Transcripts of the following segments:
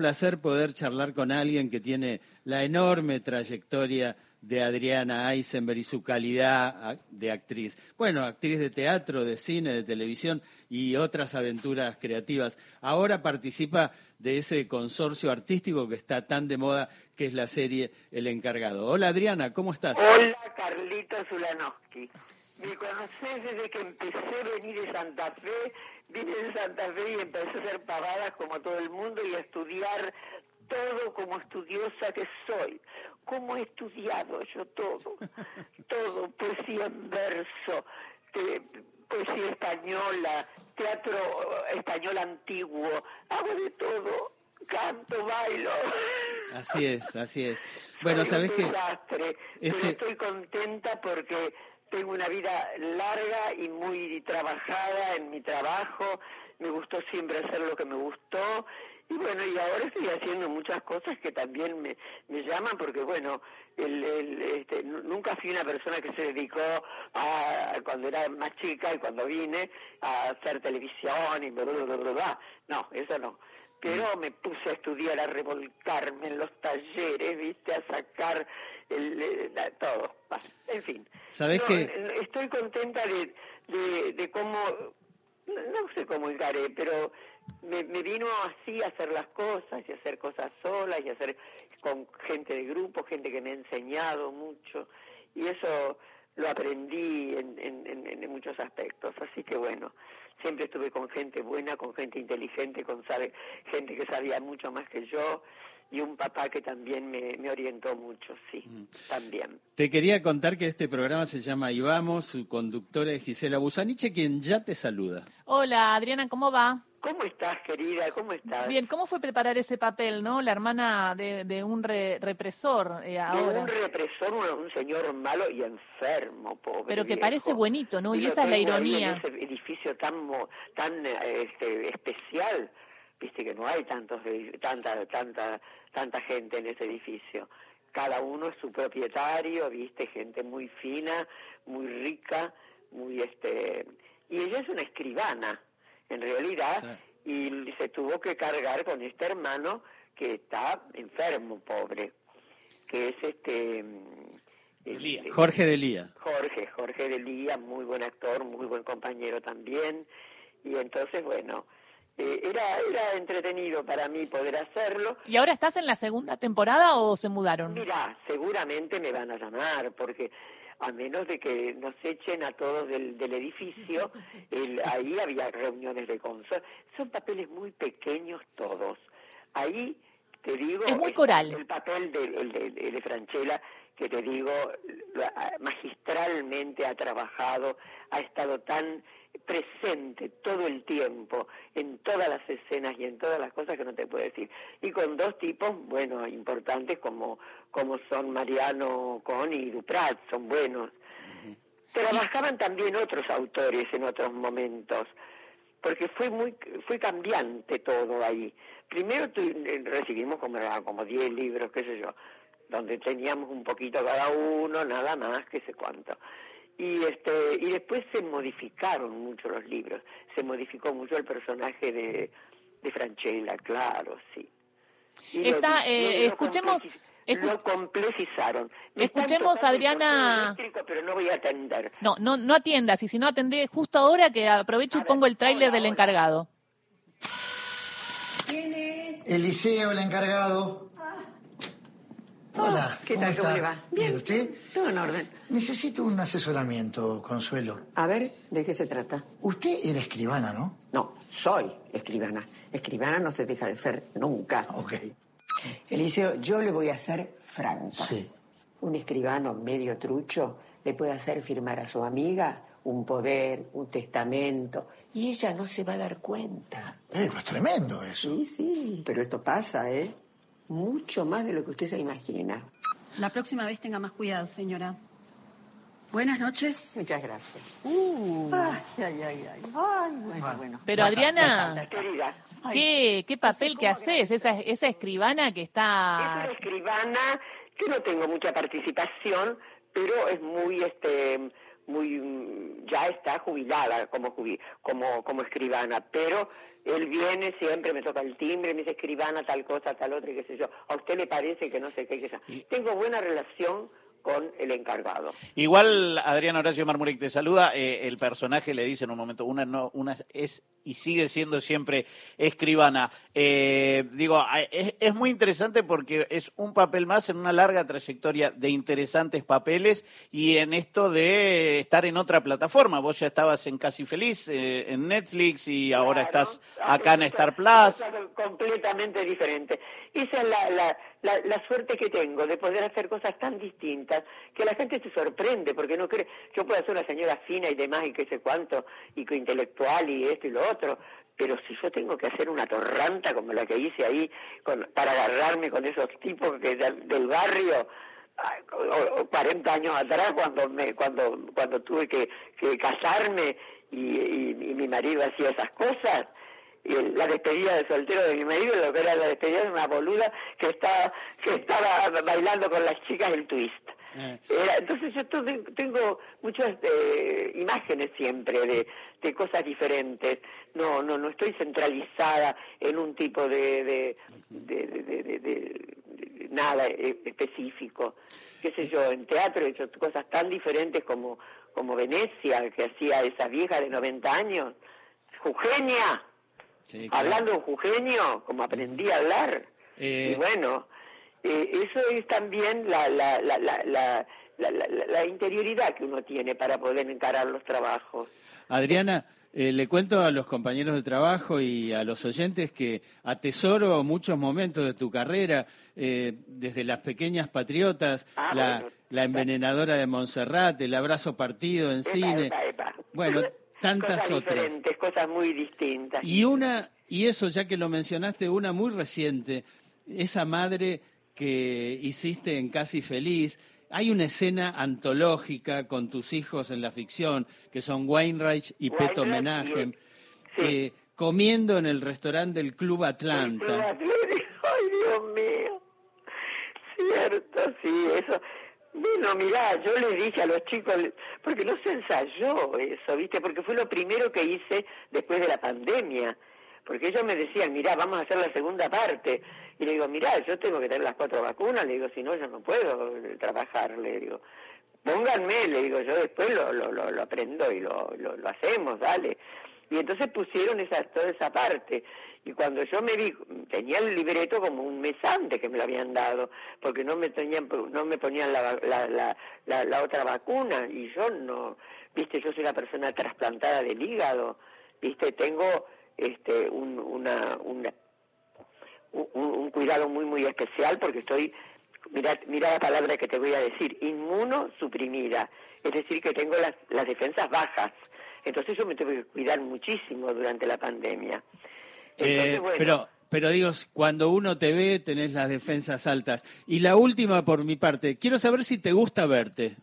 placer poder charlar con alguien que tiene la enorme trayectoria de Adriana Eisenberg y su calidad de actriz. Bueno, actriz de teatro, de cine, de televisión y otras aventuras creativas. Ahora participa de ese consorcio artístico que está tan de moda, que es la serie El Encargado. Hola Adriana, ¿cómo estás? Hola Carlito Zulanowski. Me conocés desde que empecé a venir de Santa Fe vine de Santa Fe y empecé a hacer pavadas como todo el mundo y a estudiar todo como estudiosa que soy. ¿Cómo he estudiado yo todo? todo, poesía en verso, poesía española, teatro español antiguo, hago de todo, canto, bailo. Así es, así es. Bueno, sabes que este... estoy contenta porque tengo una vida larga y muy trabajada en mi trabajo, me gustó siempre hacer lo que me gustó. Y bueno, y ahora estoy haciendo muchas cosas que también me, me llaman porque bueno, el, el, este, nunca fui una persona que se dedicó a, cuando era más chica y cuando vine a hacer televisión y bla, bla, bla, bla, bla. No, eso no pero me puse a estudiar, a revolcarme en los talleres, viste, a sacar el, todo. En fin. ¿Sabes que Estoy contenta de, de, cómo, no sé cómo encaré, pero me, me, vino así a hacer las cosas y hacer cosas solas y hacer con gente de grupo, gente que me ha enseñado mucho y eso lo aprendí en, en, en muchos aspectos. Así que bueno, siempre estuve con gente buena, con gente inteligente, con sabe, gente que sabía mucho más que yo y un papá que también me, me orientó mucho, sí, mm. también. Te quería contar que este programa se llama Y Vamos, su conductora es Gisela Busaniche, quien ya te saluda. Hola, Adriana, ¿cómo va? ¿Cómo estás, querida? ¿Cómo estás? Bien, ¿cómo fue preparar ese papel, no? La hermana de, de un represor eh, ahora. De un represor, un, señor malo y enfermo, pobre. Pero que parece buenito, ¿no? Y, esa es la ironía. En ese edificio tan, tan este, especial, viste que no hay tantos, tanta, tanta, tanta gente en ese edificio. Cada uno es su propietario, viste, gente muy fina, muy rica, muy este. Y ella es una escribana en realidad, y se tuvo que cargar con este hermano que está enfermo, pobre, que es este... Jorge de Lía. Jorge, Jorge de Lía, muy buen actor, muy buen compañero también, y entonces, bueno, eh, era, era entretenido para mí poder hacerlo. ¿Y ahora estás en la segunda temporada o se mudaron? Mira, seguramente me van a llamar, porque a menos de que nos echen a todos del, del edificio, ahí había reuniones de consorcio. Son papeles muy pequeños todos. Ahí te digo... Es muy coral. El papel de, de, de Franchella, que te digo, magistralmente ha trabajado, ha estado tan presente todo el tiempo en todas las escenas y en todas las cosas que no te puedo decir. Y con dos tipos, bueno, importantes como, como son Mariano Con y Duprat, son buenos. Trabajaban también otros autores en otros momentos, porque fue muy fue cambiante todo ahí. Primero eh, recibimos como, como 10 libros, qué sé yo, donde teníamos un poquito cada uno, nada más, qué sé cuánto y este y después se modificaron mucho los libros. Se modificó mucho el personaje de, de Franchella claro sí. Está, eh, escuchemos lo complejizaron escuchemos Adriana pero no voy a atender. No no no atiendas y si no atendé justo ahora que aprovecho y pongo el tráiler del encargado. ¿Quién es? Eliseo el encargado Hola. ¿Qué tal? ¿Cómo le va? Bien. ¿Usted? Todo en orden. Necesito un asesoramiento, Consuelo. A ver, ¿de qué se trata? Usted era escribana, ¿no? No, soy escribana. Escribana no se deja de ser nunca. Ok. Eliseo, yo le voy a hacer franco. Sí. Un escribano medio trucho le puede hacer firmar a su amiga un poder, un testamento, y ella no se va a dar cuenta. Eh, es tremendo eso. Sí, sí, pero esto pasa, ¿eh? Mucho más de lo que usted se imagina. La próxima vez tenga más cuidado, señora. Buenas noches. Muchas gracias. Uh. Ay, ay, ay, ay. Ay, bueno, bueno. Pero Adriana, ¿qué, qué papel que haces? Esa, esa escribana que está... Es una escribana que no tengo mucha participación, pero es muy, este, muy mm, ya está jubilada como como como escribana, pero él viene siempre, me toca el timbre, me dice escribana tal cosa, tal otra, y qué sé yo. A usted le parece que no sé qué, qué sé. Tengo buena relación con el encargado. Igual Adrián Horacio Marmurek te saluda, eh, el personaje le dice en un momento, una no, una es y sigue siendo siempre escribana. Eh, digo, es, es, muy interesante porque es un papel más en una larga trayectoria de interesantes papeles y en esto de estar en otra plataforma. Vos ya estabas en Casi Feliz, eh, en Netflix y ahora estás acá en Star Plus. Completamente diferente. Esa es la, la, la, la, suerte que tengo de poder hacer cosas tan distintas que la gente se sorprende porque no cree. Yo puedo ser una señora fina y demás y qué sé cuánto, y intelectual y esto y lo otro, pero si yo tengo que hacer una torranta como la que hice ahí para agarrarme con esos tipos que del, barrio, 40 años atrás cuando me cuando cuando tuve que, casarme y, mi marido hacía esas cosas y la despedida de soltero de mi marido lo que era la despedida de una boluda que estaba que estaba bailando con las chicas el twist eh. entonces yo tengo muchas eh, imágenes siempre de, de, cosas diferentes. No, no, no estoy centralizada en un tipo de, de, nada e, específico. Qué sé yo, en teatro he hecho cosas tan diferentes como, como Venecia, que hacía esa vieja de 90 años. Eugenia, hablando en Jugenio, como aprendí a hablar. Eh. Y bueno, eh, eso es también la, la, la, la, la, interioridad que uno tiene para poder encarar los trabajos. Adriana, eh, le cuento a los compañeros de trabajo y a los oyentes que atesoro muchos momentos de tu carrera, eh, desde las pequeñas patriotas, ah, la, la, envenenadora de Montserrat, el abrazo partido en cine, bueno, tantas cosas otras. Diferentes, cosas muy distintas. Y una, y eso ya que lo mencionaste, una muy reciente, esa madre que hiciste en Casi Feliz. Hay una escena antológica con tus hijos en la ficción, que son Weinreich y Peto Menachem, eh, comiendo en el restaurante del Club Atlanta. Ay, Dios mío. Cierto, sí, eso. Bueno, mirá, yo le dije a los chicos, porque no se ensayó eso, ¿viste? Porque fue lo primero que hice después de la pandemia. Porque ellos me decían, mirá, vamos a hacer la segunda parte. Y le digo, mirá, yo tengo que tener las cuatro vacunas, le digo, si no, yo no puedo trabajar, le digo. Pónganme, le digo, yo después lo, lo, lo, aprendo y lo, lo, hacemos, dale. Y entonces pusieron esa, toda esa parte. Y cuando yo me vi, tenía el libreto como un mes antes que me lo habían dado, porque no me tenían, no me ponían la, la, la, la, otra vacuna. Y yo no, viste, yo soy una persona trasplantada del hígado, viste, tengo este, un, una, una un, cuidado muy, muy especial porque estoy, mira, mira la palabra que te voy a decir, inmunosuprimida, es decir, que tengo las, las defensas bajas. Entonces yo me tuve que cuidar muchísimo durante la pandemia. Eh, pero, pero digo, cuando uno te ve, tenés las defensas altas. Y la última por mi parte, quiero saber si te gusta verte.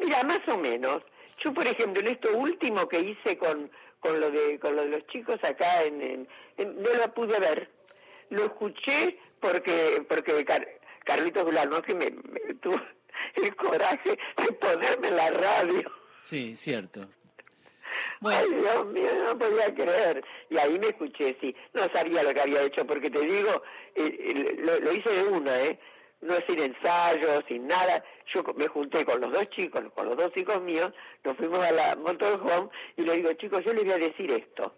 Mira, más o menos. Yo, por ejemplo, en esto último que hice con, con, lo, de, con lo de los chicos acá, en, en no lo pude ver lo escuché porque porque Carlitos Gulano que me, tuvo el coraje de ponerme en la radio. Sí, cierto. Ay, Dios mío, no podía creer. Y ahí me escuché, sí. No sabía lo que había hecho, porque te digo, eh, eh, lo, hice de una, ¿eh? No sin ensayo, sin nada. Yo me junté con los dos chicos, con los dos hijos míos, nos fuimos a la motorhome y le digo, chicos, yo les voy a decir esto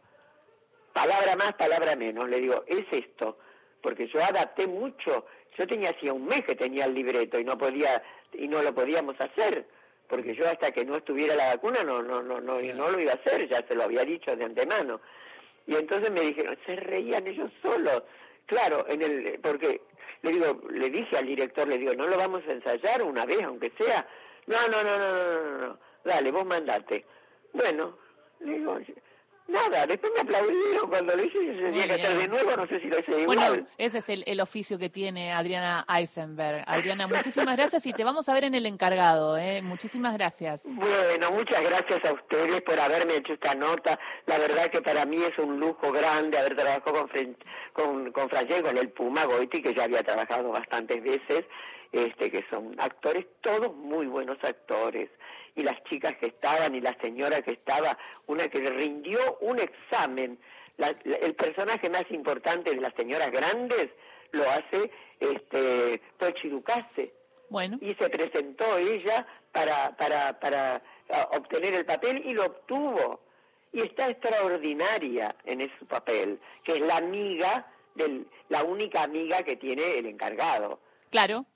palabra más, palabra menos. Le digo, es esto, porque yo adapté mucho. Yo tenía hacía un mes que tenía el libreto y no podía y no lo podíamos hacer, porque yo hasta que no estuviera la vacuna no no no no, no lo iba a hacer, ya se lo había dicho de antemano. Y entonces me dijeron, se reían ellos solos. Claro, en el porque le digo, le dije al director, le digo, no lo vamos a ensayar una vez, aunque sea. No, no, no, no, no, no, no. Dale, vos mandate. Bueno, le digo, Nada, después me aplaudieron cuando lo hice y tenía que hacer de nuevo, no sé si lo hice igual. Bueno, ese es el, el, oficio que tiene Adriana Eisenberg. Adriana, muchísimas gracias y te vamos a ver en el encargado, ¿eh? Muchísimas gracias. Bueno, muchas gracias a ustedes por haberme hecho esta nota. La verdad que para mí es un lujo grande haber trabajado con, con, con con el Puma Goiti, que ya había trabajado bastantes veces, este que son actores, todos muy buenos actores y las chicas que estaban y la señora que estaba, una que rindió un examen. el personaje más importante de las señoras grandes lo hace este Tochi Ducase. Bueno. Y se presentó ella para, para, para obtener el papel y lo obtuvo. Y está extraordinaria en ese papel, que es la amiga, del, la única amiga que tiene el encargado. Claro.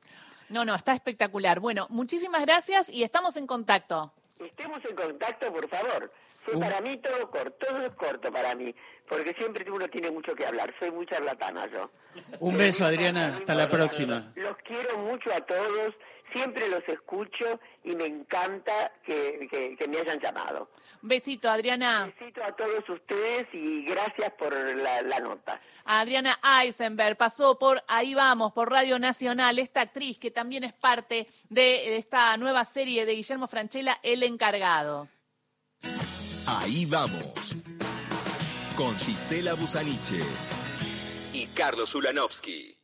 No, no, está espectacular. Bueno, muchísimas gracias y estamos en contacto. Estemos en contacto, por favor. Fue para mí todo corto, todo es corto para mí, porque siempre uno tiene mucho que hablar. Soy muy charlatana yo. Un beso, Adriana. Hasta la próxima. Los quiero mucho a todos, siempre los escucho y me encanta que, me hayan llamado. Besito, Adriana. Besito a todos ustedes y gracias por la, la, nota. Adriana Eisenberg pasó por Ahí Vamos, por Radio Nacional, esta actriz que también es parte de esta nueva serie de Guillermo Franchella, El Encargado. Ahí vamos. Con Gisela Busaniche y Carlos Ulanovsky.